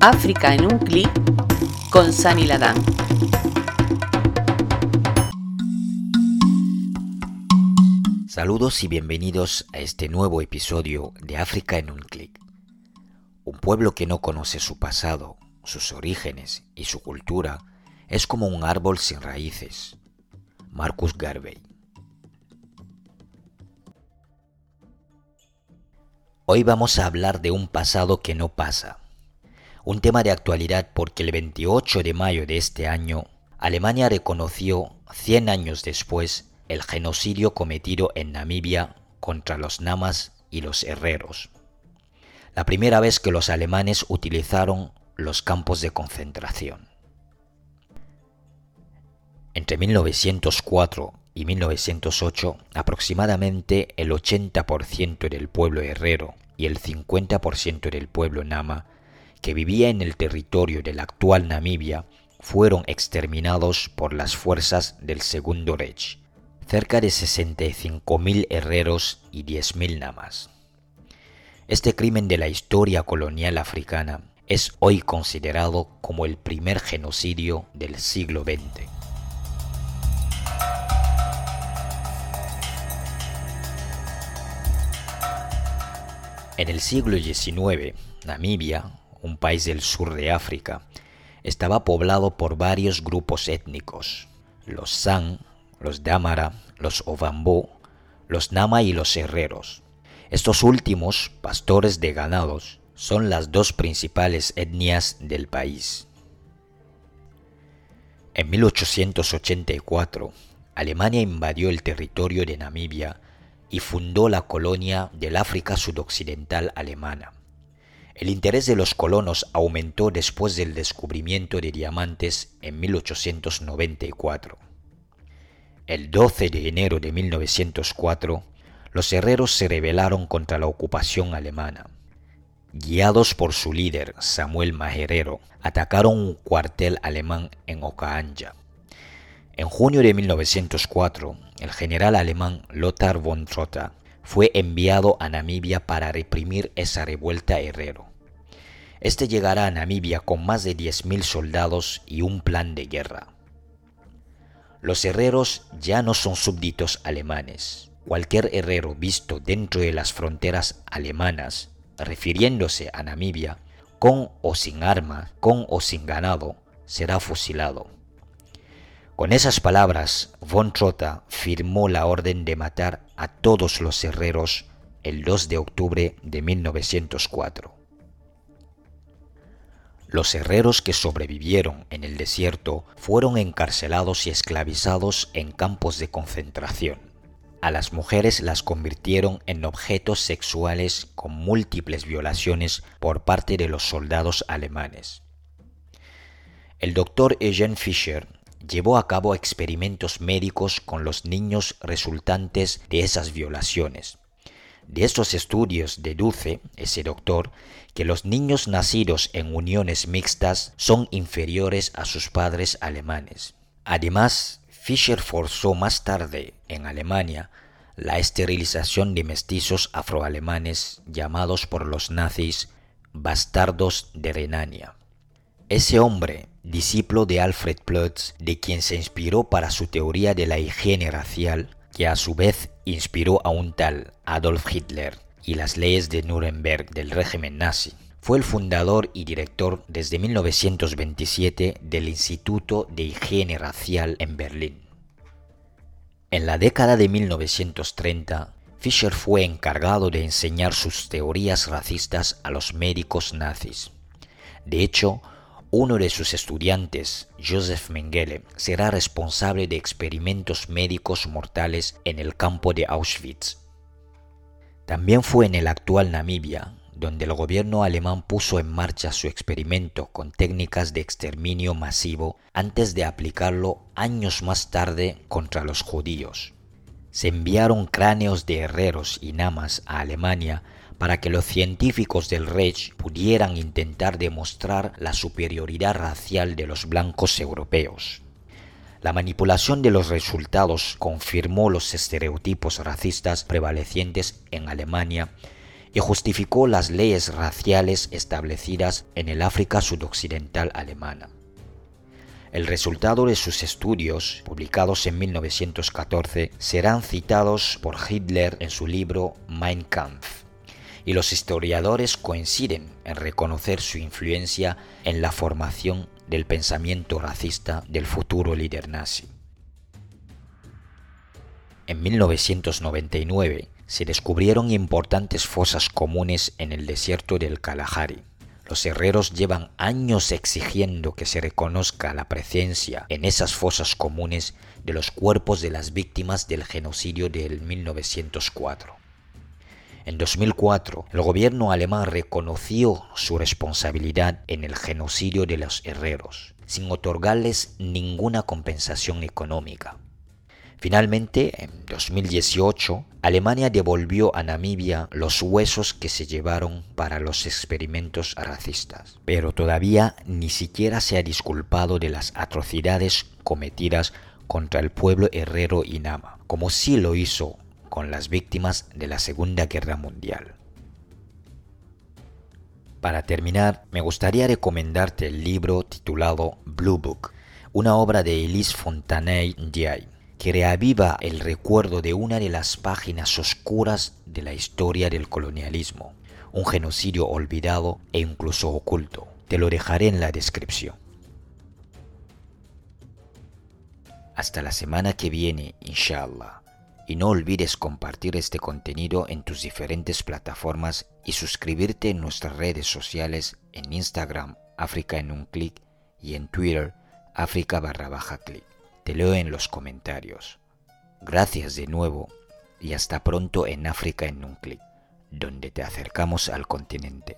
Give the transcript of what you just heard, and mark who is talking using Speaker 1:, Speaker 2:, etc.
Speaker 1: África en un clic con Sani Ladán.
Speaker 2: Saludos y bienvenidos a este nuevo episodio de África en un clic. Un pueblo que no conoce su pasado, sus orígenes y su cultura es como un árbol sin raíces. Marcus Garvey. Hoy vamos a hablar de un pasado que no pasa. Un tema de actualidad porque el 28 de mayo de este año, Alemania reconoció, 100 años después, el genocidio cometido en Namibia contra los namas y los herreros. La primera vez que los alemanes utilizaron los campos de concentración. Entre 1904 y 1908, aproximadamente el 80% del pueblo herrero y el 50% del pueblo nama que vivía en el territorio de la actual Namibia fueron exterminados por las fuerzas del Segundo Reich, cerca de 65.000 herreros y 10.000 namas. Este crimen de la historia colonial africana es hoy considerado como el primer genocidio del siglo XX. En el siglo XIX, Namibia, un país del sur de África, estaba poblado por varios grupos étnicos, los San, los Damara, los Ovambo, los Nama y los Herreros. Estos últimos, pastores de ganados, son las dos principales etnias del país. En 1884, Alemania invadió el territorio de Namibia y fundó la colonia del África Sudoccidental alemana. El interés de los colonos aumentó después del descubrimiento de diamantes en 1894. El 12 de enero de 1904, los herreros se rebelaron contra la ocupación alemana. Guiados por su líder, Samuel Majerero, atacaron un cuartel alemán en Okaanja. En junio de 1904, el general alemán Lothar von Trotha fue enviado a Namibia para reprimir esa revuelta herrero. Este llegará a Namibia con más de 10.000 soldados y un plan de guerra. Los herreros ya no son súbditos alemanes. Cualquier herrero visto dentro de las fronteras alemanas, refiriéndose a Namibia, con o sin arma, con o sin ganado, será fusilado. Con esas palabras, von Trotha firmó la orden de matar a todos los herreros el 2 de octubre de 1904. Los herreros que sobrevivieron en el desierto fueron encarcelados y esclavizados en campos de concentración. A las mujeres las convirtieron en objetos sexuales con múltiples violaciones por parte de los soldados alemanes. El doctor Eugene Fischer llevó a cabo experimentos médicos con los niños resultantes de esas violaciones. De estos estudios deduce ese doctor que los niños nacidos en uniones mixtas son inferiores a sus padres alemanes. Además, Fischer forzó más tarde en Alemania la esterilización de mestizos afroalemanes llamados por los nazis bastardos de Renania. Ese hombre discípulo de Alfred Plötz, de quien se inspiró para su teoría de la higiene racial, que a su vez inspiró a un tal Adolf Hitler y las leyes de Nuremberg del régimen nazi. Fue el fundador y director desde 1927 del Instituto de Higiene Racial en Berlín. En la década de 1930, Fischer fue encargado de enseñar sus teorías racistas a los médicos nazis. De hecho, uno de sus estudiantes, Joseph Mengele, será responsable de experimentos médicos mortales en el campo de Auschwitz. También fue en el actual Namibia, donde el gobierno alemán puso en marcha su experimento con técnicas de exterminio masivo antes de aplicarlo años más tarde contra los judíos. Se enviaron cráneos de herreros y namas a Alemania para que los científicos del Reich pudieran intentar demostrar la superioridad racial de los blancos europeos. La manipulación de los resultados confirmó los estereotipos racistas prevalecientes en Alemania y justificó las leyes raciales establecidas en el África sudoccidental alemana. El resultado de sus estudios, publicados en 1914, serán citados por Hitler en su libro Mein Kampf, y los historiadores coinciden en reconocer su influencia en la formación del pensamiento racista del futuro líder nazi. En 1999 se descubrieron importantes fosas comunes en el desierto del Kalahari. Los herreros llevan años exigiendo que se reconozca la presencia en esas fosas comunes de los cuerpos de las víctimas del genocidio del 1904. En 2004, el gobierno alemán reconoció su responsabilidad en el genocidio de los herreros, sin otorgarles ninguna compensación económica. Finalmente, en 2018, Alemania devolvió a Namibia los huesos que se llevaron para los experimentos racistas, pero todavía ni siquiera se ha disculpado de las atrocidades cometidas contra el pueblo herrero Inama, como sí lo hizo con las víctimas de la Segunda Guerra Mundial. Para terminar, me gustaría recomendarte el libro titulado Blue Book, una obra de Elise Fontanay Ndiaye que reaviva el recuerdo de una de las páginas oscuras de la historia del colonialismo, un genocidio olvidado e incluso oculto. Te lo dejaré en la descripción. Hasta la semana que viene, inshallah. Y no olvides compartir este contenido en tus diferentes plataformas y suscribirte en nuestras redes sociales en Instagram, África en un clic, y en Twitter, África barra baja clic. Te leo en los comentarios. Gracias de nuevo y hasta pronto en África en un clic, donde te acercamos al continente.